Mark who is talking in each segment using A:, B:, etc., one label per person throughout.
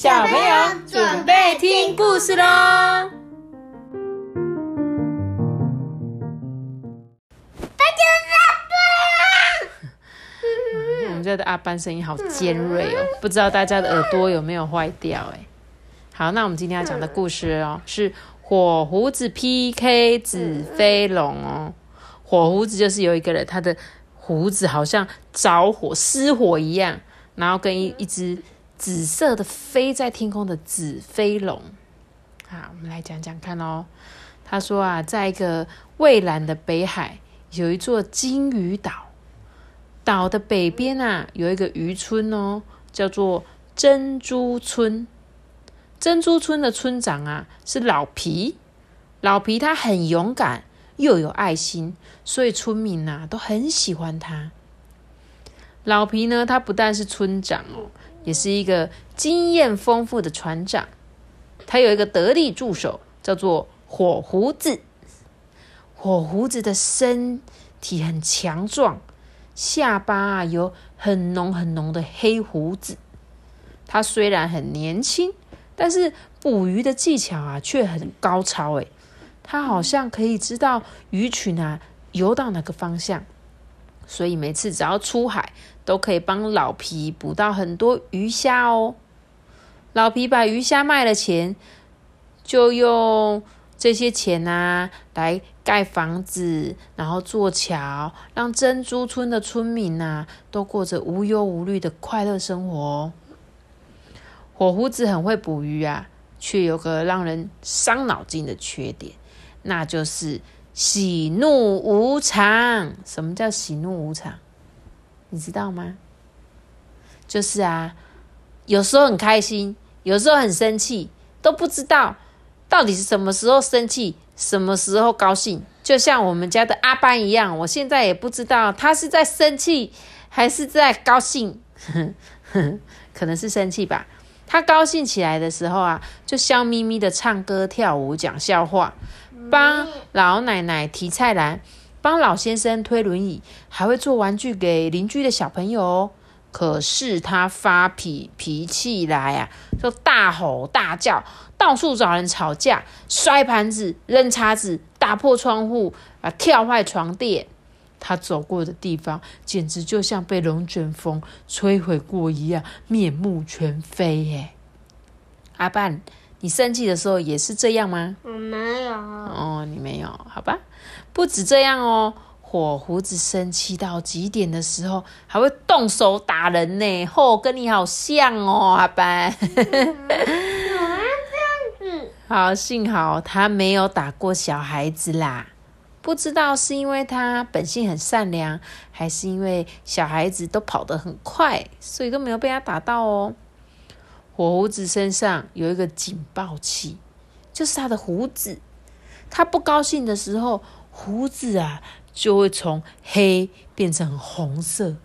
A: 小朋友准备听故事喽！我们家的阿班声音好尖锐哦，不知道大家的耳朵有没有坏掉哎？好，那我们今天要讲的故事哦，是火胡子 PK 紫飞龙哦。火胡子就是有一个人，他的胡子好像着火失火一样，然后跟一一只紫色的飞在天空的紫飞龙。好，我们来讲讲看哦。他说啊，在一个蔚蓝的北海，有一座金鱼岛。岛的北边啊，有一个渔村哦，叫做珍珠村。珍珠村的村长啊，是老皮。老皮他很勇敢，又有爱心，所以村民呐都很喜欢他。老皮呢，他不但是村长哦，也是一个经验丰富的船长。他有一个得力助手，叫做火胡子。火胡子的身体很强壮。下巴啊有很浓很浓的黑胡子，他虽然很年轻，但是捕鱼的技巧啊却很高超诶。他好像可以知道鱼群啊游到哪个方向，所以每次只要出海，都可以帮老皮捕到很多鱼虾哦。老皮把鱼虾卖了钱，就用。这些钱啊，来盖房子，然后做桥，让珍珠村的村民呐，都过着无忧无虑的快乐生活。火胡子很会捕鱼啊，却有个让人伤脑筋的缺点，那就是喜怒无常。什么叫喜怒无常？你知道吗？就是啊，有时候很开心，有时候很生气，都不知道。到底是什么时候生气，什么时候高兴？就像我们家的阿班一样，我现在也不知道他是在生气还是在高兴，可能是生气吧。他高兴起来的时候啊，就笑眯眯的唱歌跳舞讲笑话，帮老奶奶提菜篮，帮老先生推轮椅，还会做玩具给邻居的小朋友哦。可是他发脾脾气来啊，就大吼大叫，到处找人吵架，摔盘子、扔叉子、打破窗户啊，跳坏床垫。他走过的地方，简直就像被龙卷风摧毁过一样，面目全非。耶！阿半，你生气的时候也是这样吗？
B: 我没有。哦，
A: 你没有，好吧。不止这样哦。火胡子生气到极点的时候，还会动手打人呢。吼，跟你好像哦，阿班。
B: 这样子。
A: 好，幸好他没有打过小孩子啦。不知道是因为他本性很善良，还是因为小孩子都跑得很快，所以都没有被他打到哦。火胡子身上有一个警报器，就是他的胡子。他不高兴的时候，胡子啊。就会从黑变成红色。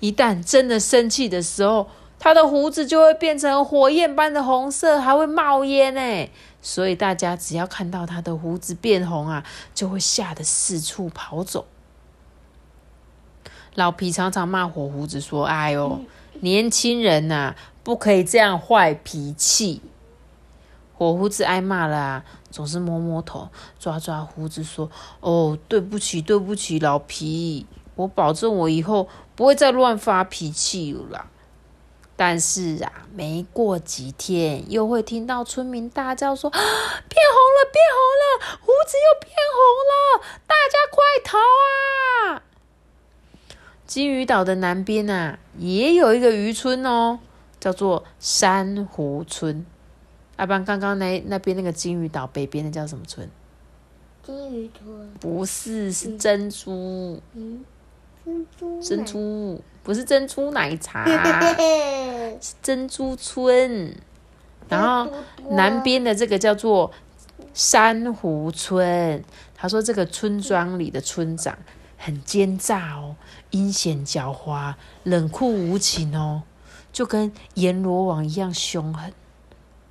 A: 一旦真的生气的时候，他的胡子就会变成火焰般的红色，还会冒烟呢。所以大家只要看到他的胡子变红啊，就会吓得四处跑走。老皮常常骂火胡子说：“哎呦，年轻人呐，不可以这样坏脾气。”火胡子挨骂了啊，总是摸摸头，抓抓胡子，说：“哦，对不起，对不起，老皮，我保证我以后不会再乱发脾气了。”但是啊，没过几天，又会听到村民大叫说：“ 变红了，变红了，胡子又变红了，大家快逃啊！”金鱼岛的南边啊，也有一个渔村哦，叫做珊瑚村。阿班，刚刚那那边那个金鱼岛北边的叫什么村？
B: 金鱼村？
A: 不是，是珍珠。
B: 嗯，珍珠。
A: 珍珠不是珍珠奶茶，是珍珠村。然后南边的这个叫做珊瑚村。他说这个村庄里的村长很奸诈哦，阴险狡猾，冷酷无情哦，就跟阎罗王一样凶狠。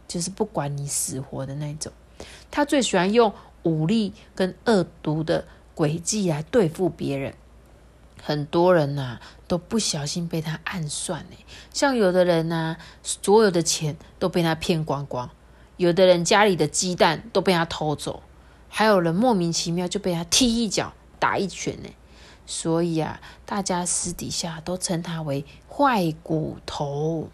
A: 就是不管你死活的那种，他最喜欢用武力跟恶毒的诡计来对付别人。很多人呐都不小心被他暗算呢。像有的人呐，所有的钱都被他骗光光；有的人家里的鸡蛋都被他偷走；还有人莫名其妙就被他踢一脚、打一拳呢。所以啊，大家私底下都称他为坏骨头。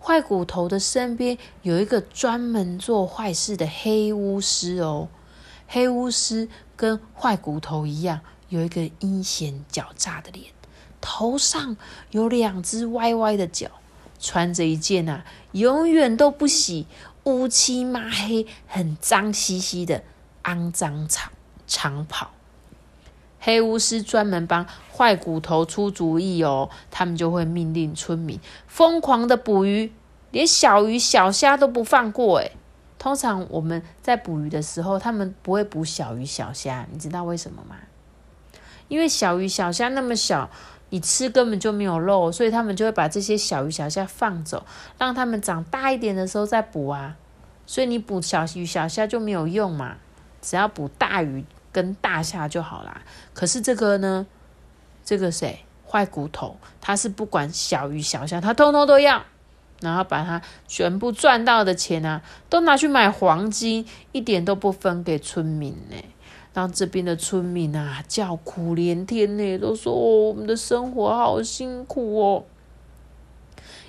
A: 坏骨头的身边有一个专门做坏事的黑巫师哦。黑巫师跟坏骨头一样，有一个阴险狡诈的脸，头上有两只歪歪的角，穿着一件啊永远都不洗、乌漆抹黑、很脏兮兮的肮脏长长袍。黑巫师专门帮坏骨头出主意哦，他们就会命令村民疯狂的捕鱼，连小鱼小虾都不放过。诶通常我们在捕鱼的时候，他们不会捕小鱼小虾，你知道为什么吗？因为小鱼小虾那么小，你吃根本就没有肉，所以他们就会把这些小鱼小虾放走，让他们长大一点的时候再捕啊。所以你捕小鱼小虾就没有用嘛，只要捕大鱼。跟大虾就好啦。可是这个呢？这个谁坏骨头？他是不管小鱼小虾，他通通都要，然后把他全部赚到的钱啊，都拿去买黄金，一点都不分给村民呢。让这边的村民啊叫苦连天呢，都说哦我们的生活好辛苦哦。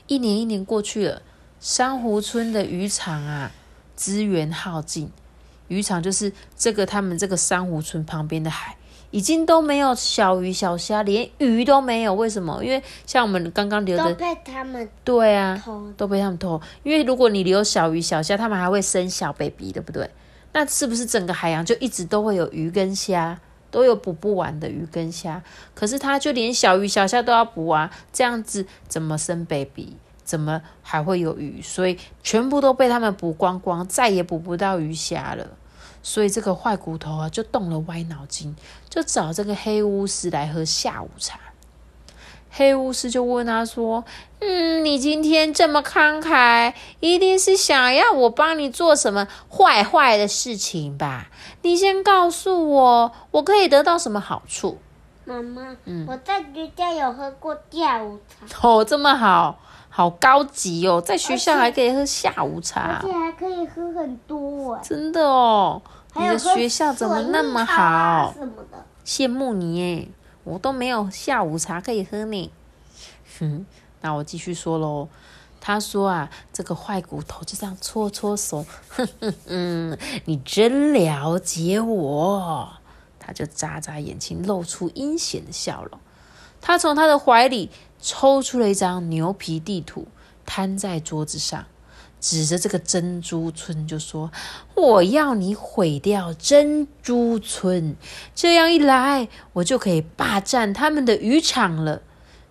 A: 一年一年过去了，珊瑚村的渔场啊，资源耗尽。渔场就是这个，他们这个珊瑚村旁边的海已经都没有小鱼小虾，连鱼都没有。为什么？因为像我们刚刚留的
B: 都被他们
A: 对啊，
B: 偷，
A: 都被他们偷。因为如果你留小鱼小虾，他们还会生小 baby，对不对？那是不是整个海洋就一直都会有鱼跟虾，都有捕不完的鱼跟虾？可是他就连小鱼小虾都要捕啊，这样子怎么生 baby？怎么还会有鱼？所以全部都被他们捕光光，再也捕不到鱼虾了。所以这个坏骨头啊，就动了歪脑筋，就找这个黑巫师来喝下午茶。黑巫师就问他说：“嗯，你今天这么慷慨，一定是想要我帮你做什么坏坏的事情吧？你先告诉我，我可以得到什么好处？”
B: 妈妈，嗯，我在学校有喝过下午茶。
A: 哦，这么好。好高级哦，在学校还可以喝下午茶，
B: 而且还可以喝很多哎！
A: 真的哦，你的学校怎么那么好？
B: 什么的？
A: 羡慕你耶，我都没有下午茶可以喝呢。哼，那我继续说喽。他说啊，这个坏骨头就这样搓搓手，哼哼嗯，你真了解我。他就眨眨眼睛，露出阴险的笑容。他从他的怀里。抽出了一张牛皮地图，摊在桌子上，指着这个珍珠村就说：“我要你毁掉珍珠村，这样一来，我就可以霸占他们的渔场了。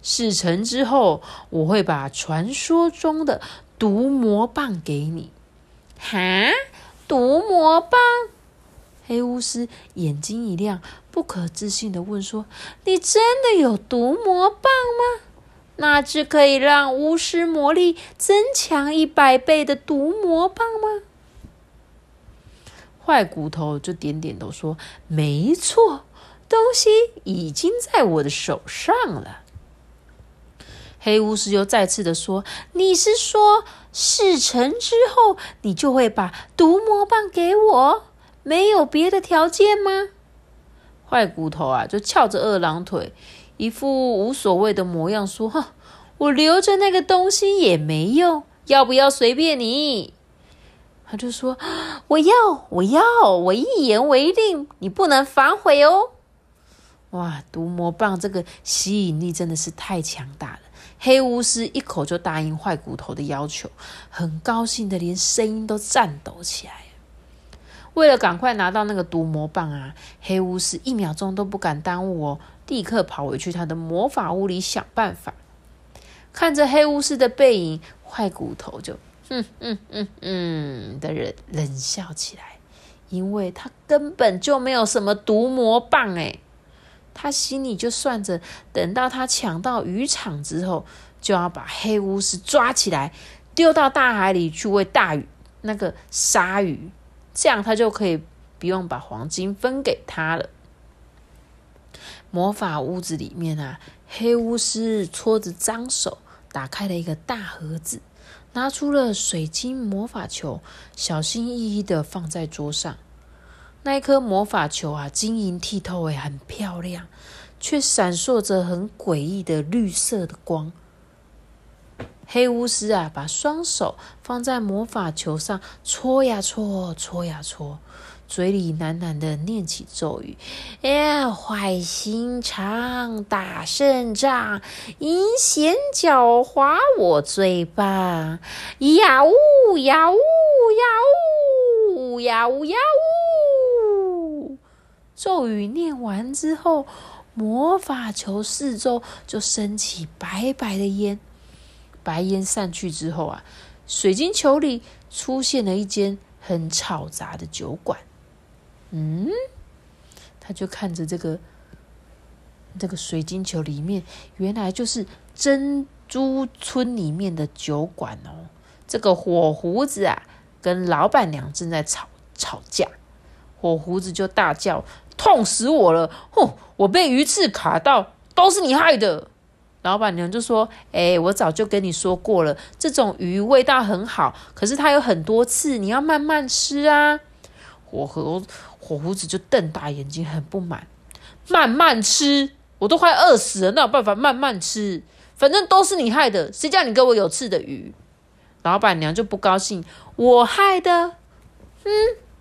A: 事成之后，我会把传说中的毒魔棒给你。”哈，毒魔棒！黑巫师眼睛一亮，不可置信的问说：“你真的有毒魔棒吗？”那只可以让巫师魔力增强一百倍的毒魔棒吗？坏骨头就点点头说：“没错，东西已经在我的手上了。”黑巫师又再次的说：“你是说事成之后，你就会把毒魔棒给我？没有别的条件吗？”坏骨头啊，就翘着二郎腿。一副无所谓的模样，说：“哈，我留着那个东西也没用，要不要随便你？”他就说：“我要，我要，我一言为定，你不能反悔哦。”哇，毒魔棒这个吸引力真的是太强大了！黑巫师一口就答应坏骨头的要求，很高兴的连声音都颤抖起来。为了赶快拿到那个毒魔棒啊，黑巫师一秒钟都不敢耽误哦。立刻跑回去他的魔法屋里想办法。看着黑巫师的背影，坏骨头就哼哼哼哼的人冷笑起来，因为他根本就没有什么毒魔棒诶他心里就算着，等到他抢到渔场之后，就要把黑巫师抓起来，丢到大海里去喂大鱼那个鲨鱼，这样他就可以不用把黄金分给他了。魔法屋子里面啊，黑巫师搓着脏手，打开了一个大盒子，拿出了水晶魔法球，小心翼翼的放在桌上。那一颗魔法球啊，晶莹剔透，诶，很漂亮，却闪烁着很诡异的绿色的光。黑巫师啊，把双手放在魔法球上，搓呀搓，搓呀搓。嘴里喃喃的念起咒语：“哎呀，坏心肠，打胜仗，阴险狡猾，我最棒！呀呜呀呜呀呜呀呜呀呜！”咒语念完之后，魔法球四周就升起白白的烟。白烟散去之后啊，水晶球里出现了一间很吵杂的酒馆。嗯，他就看着这个这个水晶球里面，原来就是珍珠村里面的酒馆哦。这个火胡子啊，跟老板娘正在吵吵架，火胡子就大叫：“痛死我了！哦，我被鱼刺卡到，都是你害的。”老板娘就说：“哎，我早就跟你说过了，这种鱼味道很好，可是它有很多刺，你要慢慢吃啊。”火和火胡子就瞪大眼睛，很不满。慢慢吃，我都快饿死了，哪有办法慢慢吃？反正都是你害的，谁叫你给我有刺的鱼？老板娘就不高兴，我害的。嗯，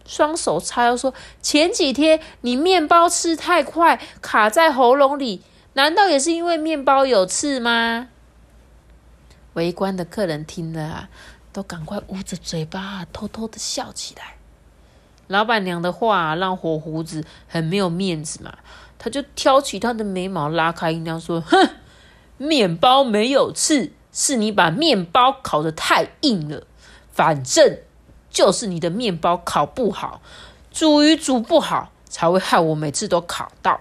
A: 双手叉腰说：前几天你面包吃太快，卡在喉咙里，难道也是因为面包有刺吗？围观的客人听了啊，都赶快捂着嘴巴，偷偷的笑起来。老板娘的话让火胡子很没有面子嘛，他就挑起他的眉毛，拉开音量说：“哼，面包没有刺，是你把面包烤得太硬了。反正就是你的面包烤不好，煮鱼煮不好，才会害我每次都烤到。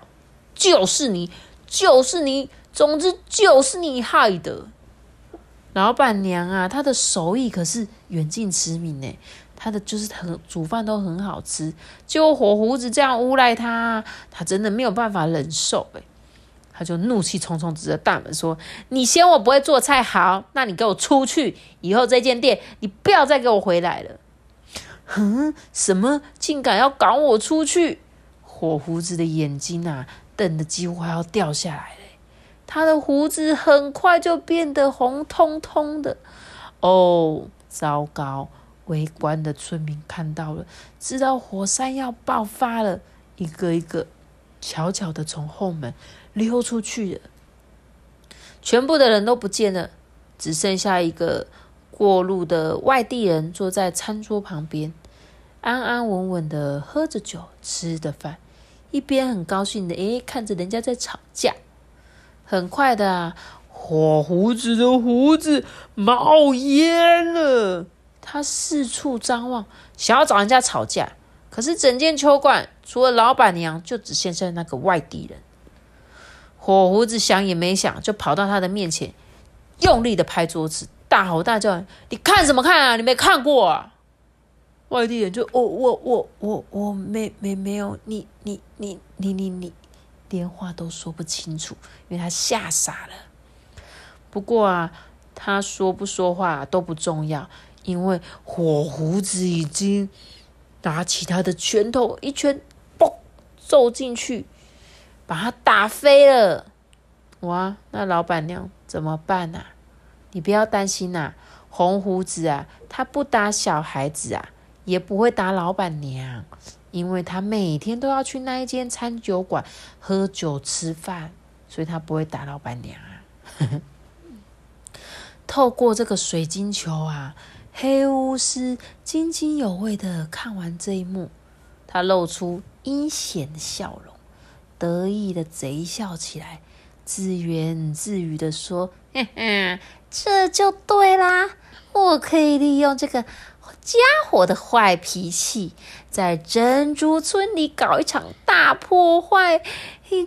A: 就是你，就是你，总之就是你害的。”老板娘啊，她的手艺可是远近驰名呢。他的就是很煮饭都很好吃，结果火胡子这样诬赖他，他真的没有办法忍受哎，他就怒气冲冲指着大门说：“你嫌我不会做菜好，那你给我出去！以后这间店你不要再给我回来了。”哼，什么竟敢要赶我出去？火胡子的眼睛啊，瞪得几乎快要掉下来了，他的胡子很快就变得红彤彤的。哦，糟糕！围观的村民看到了，知道火山要爆发了，一个一个悄悄的从后门溜出去了。全部的人都不见了，只剩下一个过路的外地人坐在餐桌旁边，安安稳稳的喝着酒，吃着饭，一边很高兴的诶看着人家在吵架。很快的，火胡子的胡子冒烟了。他四处张望，想要找人家吵架，可是整间球馆除了老板娘，就只剩下那个外地人。火胡子想也没想，就跑到他的面前，用力的拍桌子，大吼大叫：“你看什么看啊？你没看过啊！”外地人就：“我我我我我没没没有，你你你你你你，连话都说不清楚，因为他吓傻了。不过啊，他说不说话都不重要。”因为火胡子已经拿起他的拳头，一拳嘣揍进去，把他打飞了。哇，那老板娘怎么办啊？你不要担心呐，红胡子啊，他不打小孩子啊，也不会打老板娘，因为他每天都要去那一间餐酒馆喝酒吃饭，所以他不会打老板娘啊。透过这个水晶球啊。黑巫师津津有味的看完这一幕，他露出阴险的笑容，得意的贼笑起来，自言自语的说：“嘿嘿，这就对啦，我可以利用这个家伙的坏脾气，在珍珠村里搞一场大破坏。”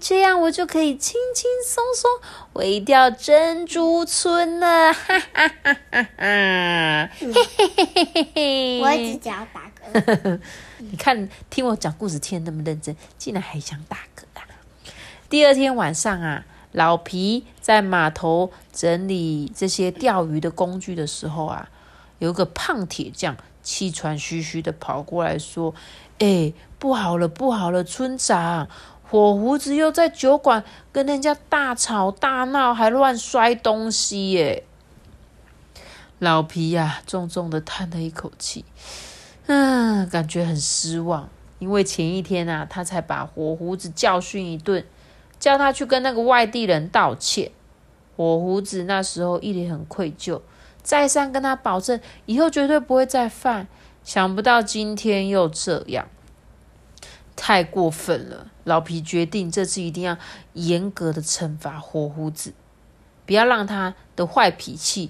A: 这样我就可以轻轻松松毁掉珍珠村了，哈哈哈哈哈！嘿嘿嘿嘿嘿嘿！
B: 我一直想要打嗝。
A: 你看，听我讲故事听得那么认真，竟然还想打嗝啊！第二天晚上啊，老皮在码头整理这些钓鱼的工具的时候啊，有个胖铁匠气喘吁吁的跑过来说：“哎，不好了，不好了，村长，火胡子又在酒馆跟人家大吵大闹，还乱摔东西耶！”老皮呀，重重的叹了一口气，嗯，感觉很失望，因为前一天啊，他才把火胡子教训一顿，叫他去跟那个外地人道歉。火胡子那时候一脸很愧疚，再三跟他保证以后绝对不会再犯。想不到今天又这样，太过分了！老皮决定这次一定要严格的惩罚火胡子，不要让他的坏脾气。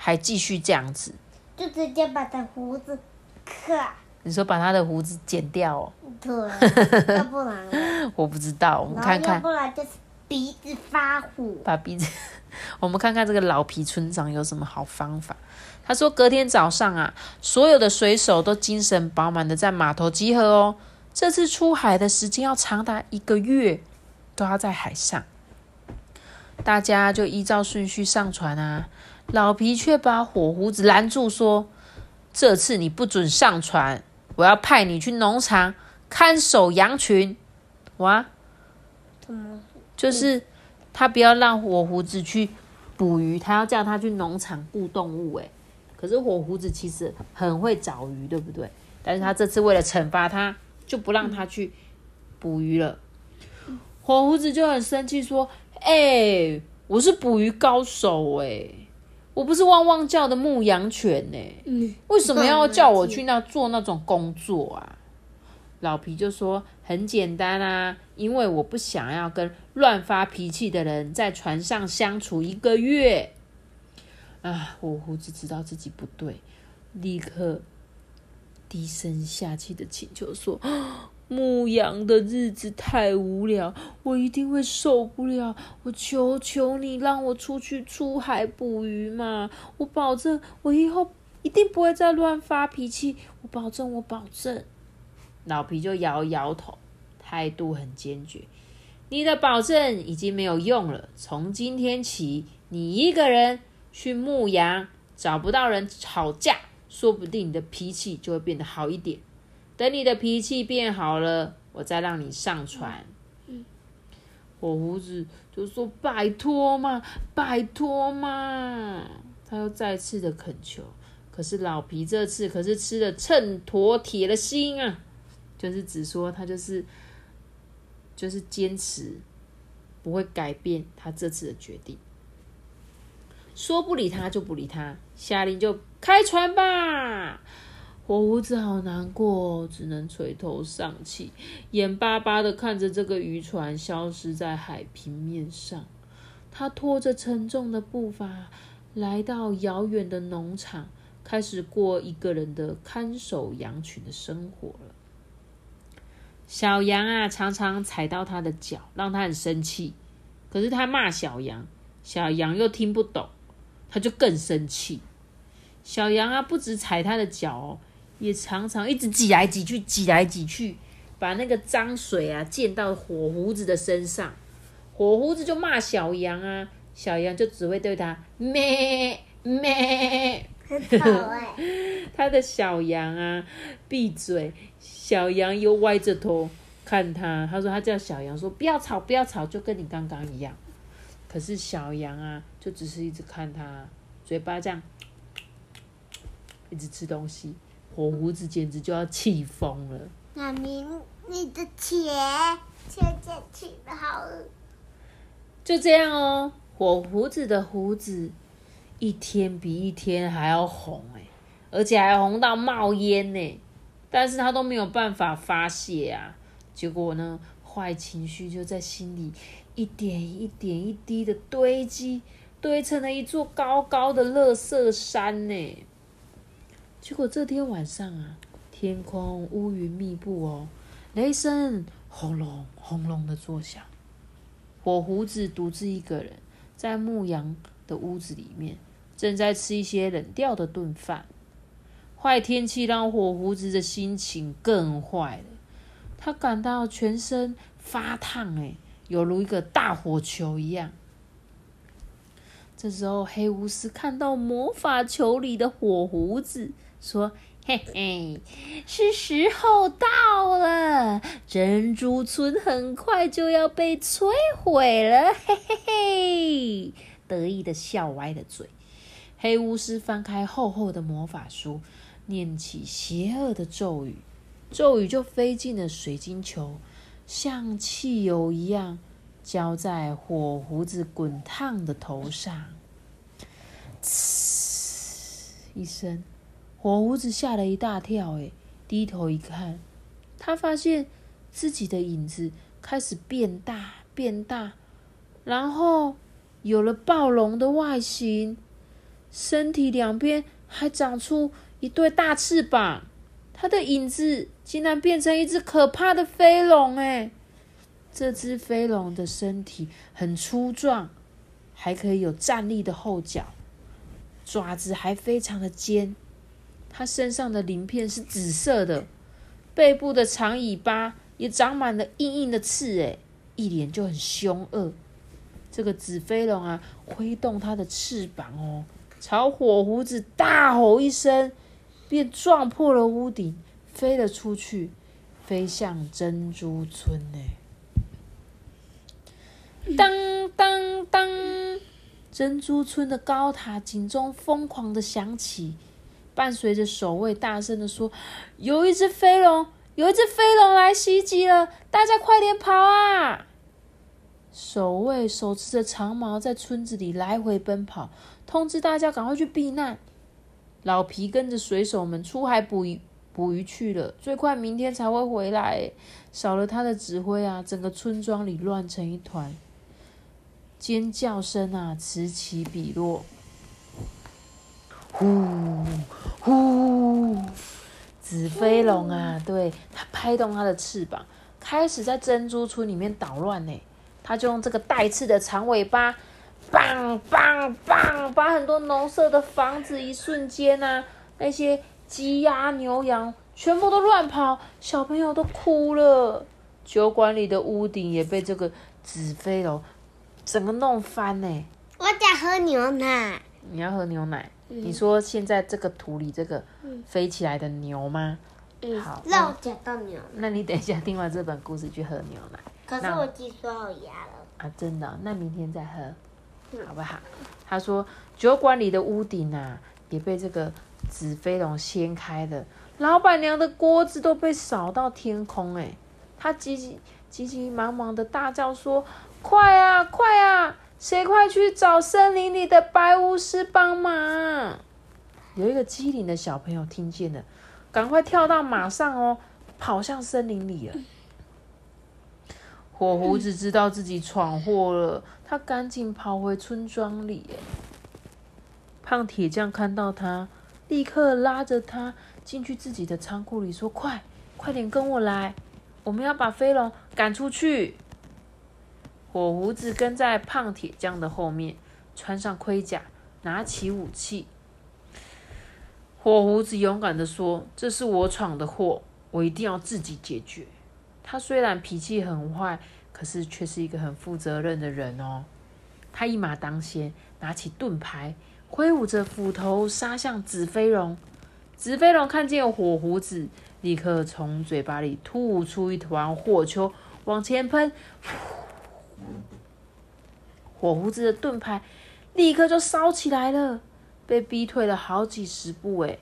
A: 还继续这样子，
B: 就直接把他胡子咔。
A: 你说把他的胡子剪掉哦？
B: 对，要不然
A: 我不知道，我们看看。要
B: 不然就是鼻子发火。
A: 把鼻子，我们看看这个老皮村长有什么好方法。他说隔天早上啊，所有的水手都精神饱满的在码头集合哦。这次出海的时间要长达一个月，都要在海上。大家就依照顺序上船啊。老皮却把火胡子拦住，说：“这次你不准上船，我要派你去农场看守羊群。”哇，怎么就是他不要让火胡子去捕鱼，他要叫他去农场雇动物。哎，可是火胡子其实很会找鱼，对不对？但是他这次为了惩罚他，就不让他去捕鱼了。火胡子就很生气，说：“哎，我是捕鱼高手，哎。”我不是汪汪叫的牧羊犬呢，为什么要叫我去那做那种工作啊？老皮就说很简单啊，因为我不想要跟乱发脾气的人在船上相处一个月。啊，我胡子知道自己不对，立刻低声下气的请求说。牧羊的日子太无聊，我一定会受不了。我求求你，让我出去出海捕鱼嘛！我保证，我以后一定不会再乱发脾气。我保证，我保证。老皮就摇摇头，态度很坚决。你的保证已经没有用了。从今天起，你一个人去牧羊，找不到人吵架，说不定你的脾气就会变得好一点。等你的脾气变好了，我再让你上船。火胡子就说：“拜托嘛，拜托嘛！”他又再次的恳求。可是老皮这次可是吃了秤砣铁了心啊，就是只说他就是就是坚持不会改变他这次的决定，说不理他就不理他，下令就开船吧。火胡子好难过，只能垂头丧气，眼巴巴的看着这个渔船消失在海平面上。他拖着沉重的步伐来到遥远的农场，开始过一个人的看守羊群的生活了。小羊啊，常常踩到他的脚，让他很生气。可是他骂小羊，小羊又听不懂，他就更生气。小羊啊，不止踩他的脚哦。也常常一直挤来挤去，挤来挤去，把那个脏水啊溅到火胡子的身上。火胡子就骂小羊啊，小羊就只会对他咩咩。他的小羊啊，闭嘴！小羊又歪着头看他。他说他叫小羊说不要吵，不要吵，就跟你刚刚一样。可是小羊啊，就只是一直看他，嘴巴这样一直吃东西。火胡子简直就要气疯了。
B: 妈咪，你的钱，钱钱钱的好。
A: 就这样哦，火胡子的胡子一天比一天还要红哎，而且还红到冒烟呢。但是他都没有办法发泄啊。结果呢，坏情绪就在心里一点一点一滴的堆积，堆成了一座高高的垃圾山呢。结果这天晚上啊，天空乌云密布哦，雷声轰隆轰隆的作响。火胡子独自一个人在牧羊的屋子里面，正在吃一些冷掉的炖饭。坏天气让火胡子的心情更坏了，他感到全身发烫，哎，犹如一个大火球一样。这时候，黑巫师看到魔法球里的火胡子，说：“嘿嘿，是时候到了，珍珠村很快就要被摧毁了。”嘿嘿嘿，得意的笑歪了嘴。黑巫师翻开厚厚的魔法书，念起邪恶的咒语，咒语就飞进了水晶球，像汽油一样。浇在火胡子滚烫的头上，呲一声，火胡子吓了一大跳。哎，低头一看，他发现自己的影子开始变大变大，然后有了暴龙的外形，身体两边还长出一对大翅膀。它的影子竟然变成一只可怕的飞龙！哎。这只飞龙的身体很粗壮，还可以有站立的后脚，爪子还非常的尖。它身上的鳞片是紫色的，背部的长尾巴也长满了硬硬的刺，诶，一脸就很凶恶。这个紫飞龙啊，挥动它的翅膀哦，朝火胡子大吼一声，便撞破了屋顶，飞了出去，飞向珍珠村呢。当当当！珍珠村的高塔警钟疯狂的响起，伴随着守卫大声的说：“有一只飞龙，有一只飞龙来袭击了，大家快点跑啊！”守卫手持着长矛，在村子里来回奔跑，通知大家赶快去避难。老皮跟着水手们出海捕鱼，捕鱼去了，最快明天才会回来。少了他的指挥啊，整个村庄里乱成一团。尖叫声啊，此起彼落。呼呼，紫飞龙啊，对它拍动它的翅膀，开始在珍珠村里面捣乱呢。它就用这个带刺的长尾巴，棒棒棒，把很多农舍的房子一瞬间啊，那些鸡鸭牛羊全部都乱跑，小朋友都哭了。酒馆里的屋顶也被这个纸飞龙。整个弄翻呢！
B: 我想喝牛奶。
A: 你要喝牛奶？你说现在这个土里这个飞起来的牛吗？
B: 嗯。好。那我讲到牛。
A: 那你等一下听完这本故事去喝牛奶。
B: 可是我鸡说好牙了。
A: 啊，真的？那明天再喝，好不好？他说酒馆里的屋顶啊，也被这个纸飞龙掀开了，老板娘的锅子都被扫到天空哎！他急急急急忙忙的大叫说。快啊，快啊！谁快去找森林里的白巫师帮忙？有一个机灵的小朋友听见了，赶快跳到马上哦，跑向森林里了。火胡子知道自己闯祸了，他赶紧跑回村庄里。胖铁匠看到他，立刻拉着他进去自己的仓库里，说：“快，快点跟我来，我们要把飞龙赶出去。”火胡子跟在胖铁匠的后面，穿上盔甲，拿起武器。火胡子勇敢的说：“这是我闯的祸，我一定要自己解决。”他虽然脾气很坏，可是却是一个很负责任的人哦。他一马当先，拿起盾牌，挥舞着斧头杀向紫飞龙。紫飞龙看见火胡子，立刻从嘴巴里吐出一团火球，往前喷。火胡子的盾牌立刻就烧起来了，被逼退了好几十步。哎，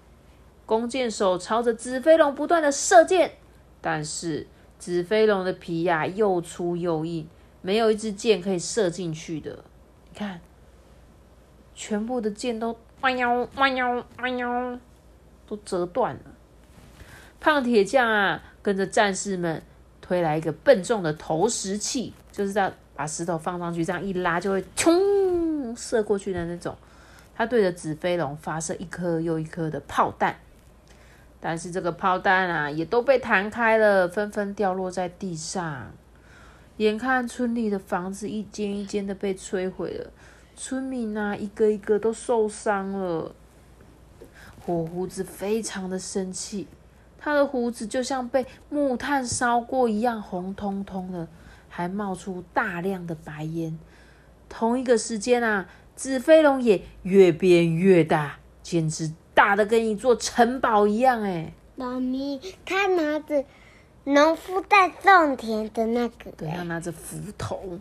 A: 弓箭手朝着紫飞龙不断的射箭，但是紫飞龙的皮呀又粗又硬，没有一支箭可以射进去的。你看，全部的箭都弯腰弯腰弯腰，都折断了。胖铁匠啊，跟着战士们推来一个笨重的投石器，就是在。把石头放上去，这样一拉就会冲射过去的那种。他对着紫飞龙发射一颗又一颗的炮弹，但是这个炮弹啊，也都被弹开了，纷纷掉落在地上。眼看村里的房子一间一间的被摧毁了，村民啊，一个一个都受伤了。火胡子非常的生气，他的胡子就像被木炭烧过一样红彤彤的。还冒出大量的白烟。同一个时间啊，紫飞龙也越变越大，简直大的跟一座城堡一样哎。
B: 妈咪，他拿着农夫在种田的那个，
A: 对，他拿着斧头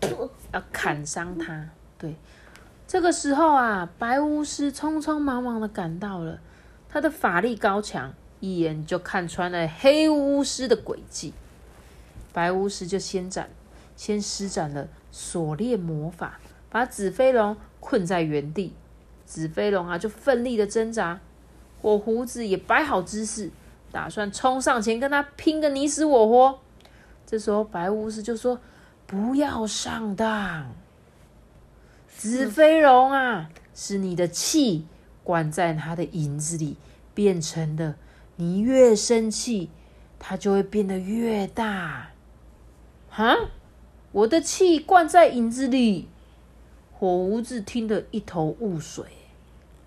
A: 要砍伤他。对，这个时候啊，白巫师匆匆忙忙的赶到了，他的法力高强，一眼就看穿了黑巫师的诡计。白巫师就先展，先施展了锁链魔法，把紫飞龙困在原地。紫飞龙啊，就奋力的挣扎。火胡子也摆好姿势，打算冲上前跟他拼个你死我活。这时候，白巫师就说：“不要上当，紫飞龙啊，是你的气灌在他的影子里变成的。你越生气，它就会变得越大。”哈！我的气灌在影子里，火胡子听得一头雾水。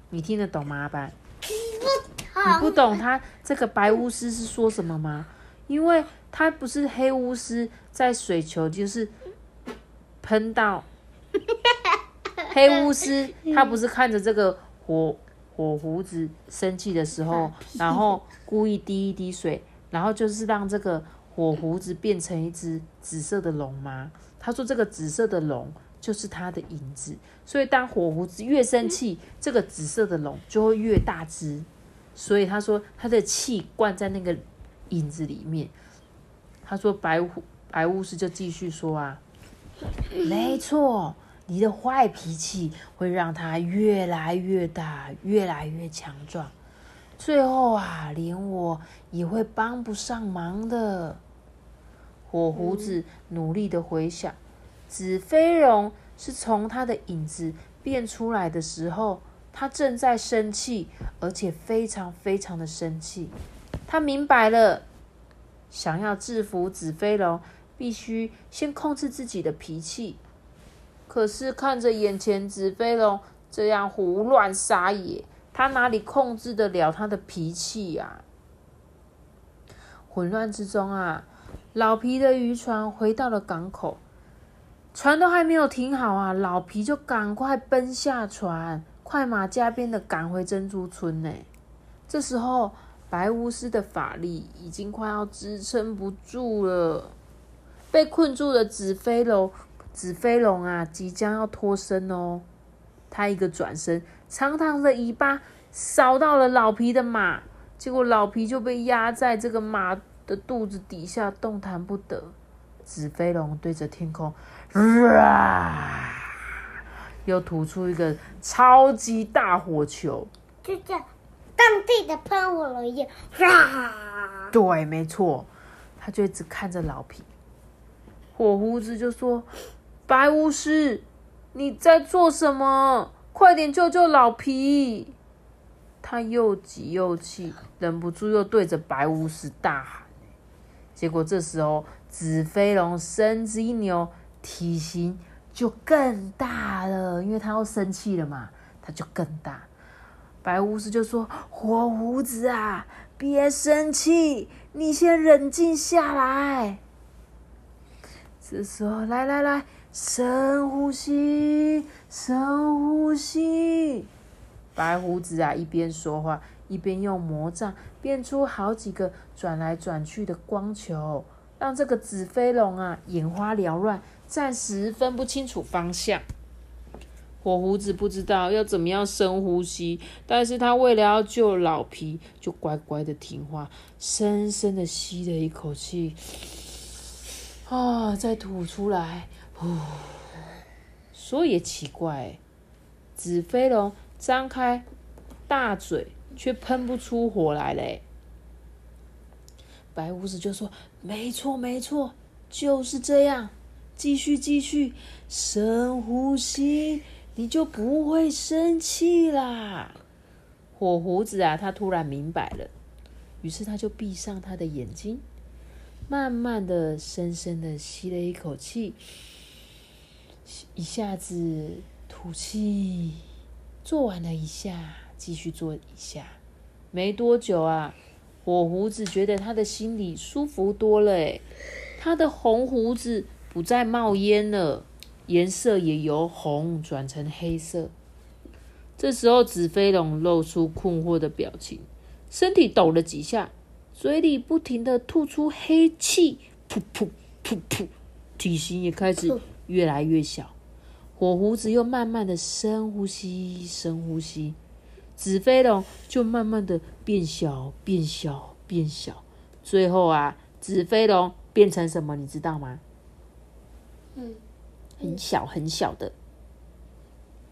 A: 你听得懂吗，阿班？你不懂他这个白巫师是说什么吗？因为他不是黑巫师，在水球就是喷到 黑巫师，他不是看着这个火火胡子生气的时候，然后故意滴一滴水，然后就是让这个。火胡子变成一只紫色的龙吗？他说：“这个紫色的龙就是他的影子，所以当火胡子越生气，这个紫色的龙就会越大只。所以他说他的气灌在那个影子里面。他说白白巫师就继续说啊，没错，你的坏脾气会让他越来越大，越来越强壮，最后啊，连我也会帮不上忙的。”火胡子努力的回想，紫飞龙是从他的影子变出来的时候，他正在生气，而且非常非常的生气。他明白了，想要制服紫飞龙，必须先控制自己的脾气。可是看着眼前紫飞龙这样胡乱撒野，他哪里控制得了他的脾气呀？混乱之中啊！老皮的渔船回到了港口，船都还没有停好啊，老皮就赶快奔下船，快马加鞭的赶回珍珠村呢。这时候，白巫师的法力已经快要支撑不住了，被困住的紫飞龙，紫飞龙啊，即将要脱身哦。他一个转身，长长的尾巴扫到了老皮的马，结果老皮就被压在这个马。的肚子底下动弹不得，紫飞龙对着天空，啊，又吐出一个超级大火球，
B: 就像当地的喷火龙一样，啊！
A: 对，没错，他就一直看着老皮，火胡子就说：“白巫师，你在做什么？快点救救老皮！”他又急又气，忍不住又对着白巫师大喊。结果这时候，紫飞龙身子一扭，体型就更大了，因为他要生气了嘛，他就更大。白巫师就说：“火胡子啊，别生气，你先冷静下来。”这时候，来来来，深呼吸，深呼吸。白胡子啊，一边说话。一边用魔杖变出好几个转来转去的光球，让这个紫飞龙啊眼花缭乱，暂时分不清楚方向。火胡子不知道要怎么样深呼吸，但是他为了要救老皮，就乖乖的听话，深深的吸了一口气，啊，再吐出来，呼。说也奇怪，紫飞龙张开大嘴。却喷不出火来嘞！白胡子就说：“没错，没错，就是这样，继续，继续，深呼吸，你就不会生气啦。”火胡子啊，他突然明白了，于是他就闭上他的眼睛，慢慢的、深深的吸了一口气，一下子吐气，做完了一下。继续做一下，没多久啊，火胡子觉得他的心里舒服多了，哎，他的红胡子不再冒烟了，颜色也由红转成黑色。这时候，紫飞龙露出困惑的表情，身体抖了几下，嘴里不停的吐出黑气，噗噗噗噗，体型也开始越来越小。火胡子又慢慢的深呼吸，深呼吸，紫飞龙就慢慢的变小，变小，变小，最后啊，紫飞龙变成什么？你知道吗？
B: 嗯，
A: 很小很小的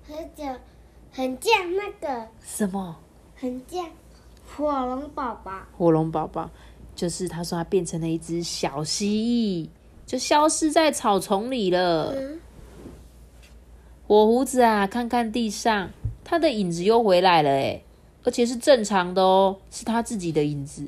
B: 很像很像那个，
A: 什么？
B: 很像火龙宝宝。
A: 火龙宝宝，就是他说他变成了一只小蜥蜴，就消失在草丛里了。
B: 嗯，
A: 火胡子啊，看看地上，他的影子又回来了哎，而且是正常的哦，是他自己的影子。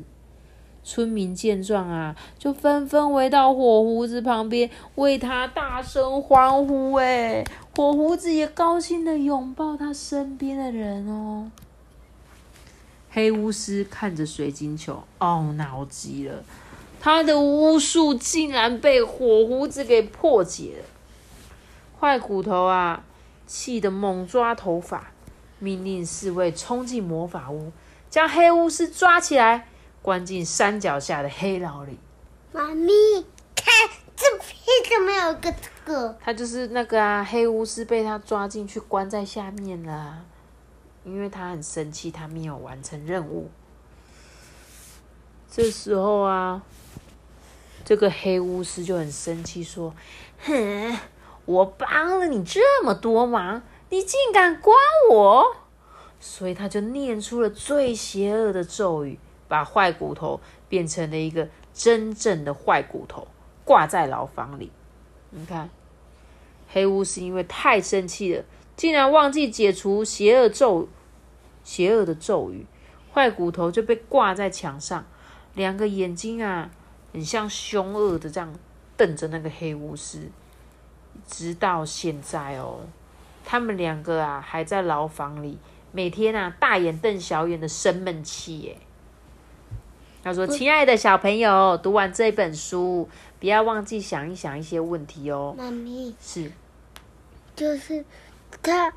A: 村民见状啊，就纷纷围到火胡子旁边，为他大声欢呼。诶，火胡子也高兴的拥抱他身边的人哦。黑巫师看着水晶球，懊恼极了，他的巫术竟然被火胡子给破解了。坏骨头啊，气得猛抓头发，命令侍卫冲进魔法屋，将黑巫师抓起来，关进山脚下的黑牢里。
B: 妈咪，看这边怎么有个这个？
A: 他就是那个啊，黑巫师被他抓进去关在下面了啊，因为他很生气，他没有完成任务。这时候啊，这个黑巫师就很生气，说：“哼，我帮了你这么多忙，你竟敢关我！”所以他就念出了最邪恶的咒语，把坏骨头变成了一个真正的坏骨头，挂在牢房里。你看，黑巫师因为太生气了，竟然忘记解除邪恶咒、邪恶的咒语，坏骨头就被挂在墙上，两个眼睛啊，很像凶恶的这样瞪着那个黑巫师。直到现在哦，他们两个啊还在牢房里，每天啊大眼瞪小眼的生闷气耶。他说：“亲爱的小朋友，读完这本书，不要忘记想一想一些问题哦。
B: 妈咪，
A: 是，
B: 就是他，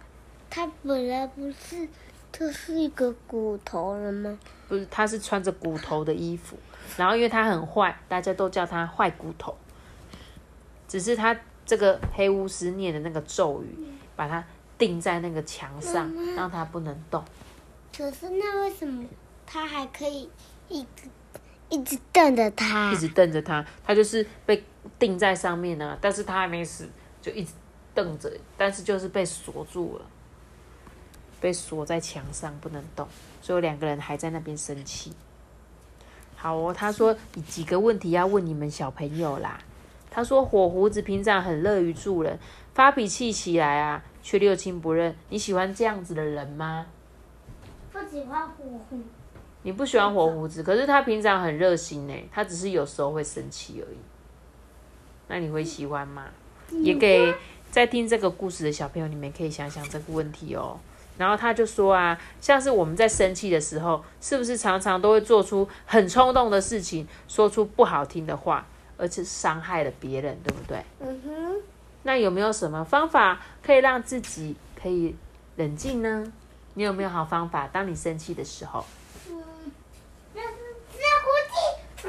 B: 他本来不是就是一个骨头了吗？
A: 不是，他是穿着骨头的衣服，然后因为他很坏，大家都叫他坏骨头。只是他这个黑巫师念的那个咒语，把他钉在那个墙上，让他不能动。
B: 可是那为什么他还可以一直一直瞪着他
A: 一？直瞪着他，他就是被钉在上面呢、但是他还没死，就一直瞪着，但是就是被锁住了，被锁在墙上不能动，所以两个人还在那边生气。好哦，他说几个问题要问你们小朋友啦。他说火胡子平常很乐于助人，发脾气起来啊却六亲不认，你喜欢这样子的人吗？
B: 不喜欢火狐，
A: 你不喜欢火胡子，可是他平常很热心呢，他只是有时候会生气而已。那你会喜欢吗？也给在听这个故事的小朋友，你们可以想想这个问题哦。然后他就说啊，像是我们在生气的时候，是不是常常都会做出很冲动的事情，说出不好听的话，而且伤害了别人，对不对？
B: 嗯哼，
A: 那有没有什么方法可以让自己可以冷静呢？你有没有好方法？当你生气的时候，
B: 嗯，那是这呼吸，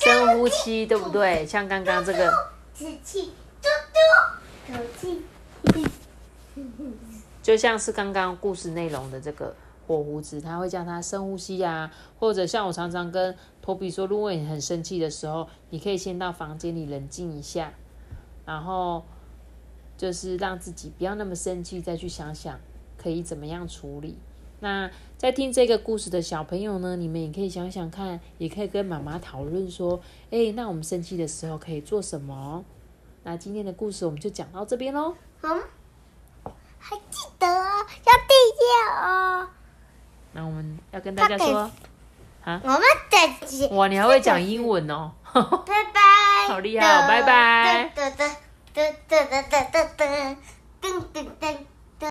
A: 深呼吸，对不对？像刚刚这个，
B: 吸气，嘟嘟，吐气，
A: 就像是刚刚故事内容的这个火胡子，他会叫他深呼吸啊，或者像我常常跟托比说，如果你很生气的时候，你可以先到房间里冷静一下，然后就是让自己不要那么生气，再去想想可以怎么样处理。那在听这个故事的小朋友呢，你们也可以想想看，也可以跟妈妈讨论说，诶，那我们生气的时候可以做什么？那今天的故事我们就讲到这边喽。
B: 嗯，还记得哦，要订阅哦。
A: 那我们要跟大家说，
B: 我们再见，
A: 哇，你还会讲英文哦，
B: 拜拜。
A: 好厉害哦拜拜
B: 噔噔噔噔噔噔噔噔噔噔噔噔。